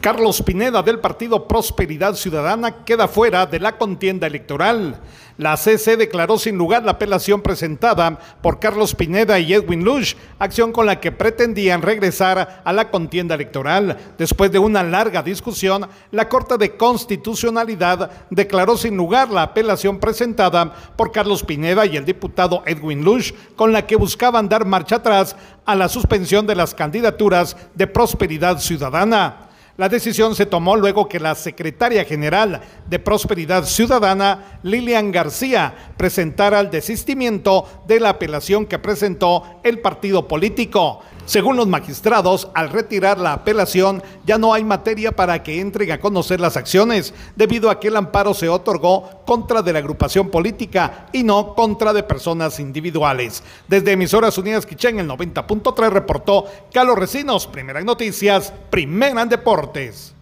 Carlos Pineda del partido Prosperidad Ciudadana queda fuera de la contienda electoral. La CC declaró sin lugar la apelación presentada por Carlos Pineda y Edwin Lush, acción con la que pretendían regresar a la contienda electoral. Después de una larga discusión, la Corte de Constitucionalidad declaró sin lugar la apelación presentada por Carlos Pineda y el diputado Edwin Lush, con la que buscaban dar marcha atrás a la suspensión de las candidaturas de Prosperidad Ciudadana. La decisión se tomó luego que la secretaria general de Prosperidad Ciudadana, Lilian García, presentara el desistimiento de la apelación que presentó el partido político. Según los magistrados, al retirar la apelación ya no hay materia para que entreguen a conocer las acciones, debido a que el amparo se otorgó contra de la agrupación política y no contra de personas individuales. Desde Emisoras Unidas Quichén, el 90.3 reportó Carlos Recinos, Primera Noticias, Primera en Deportes.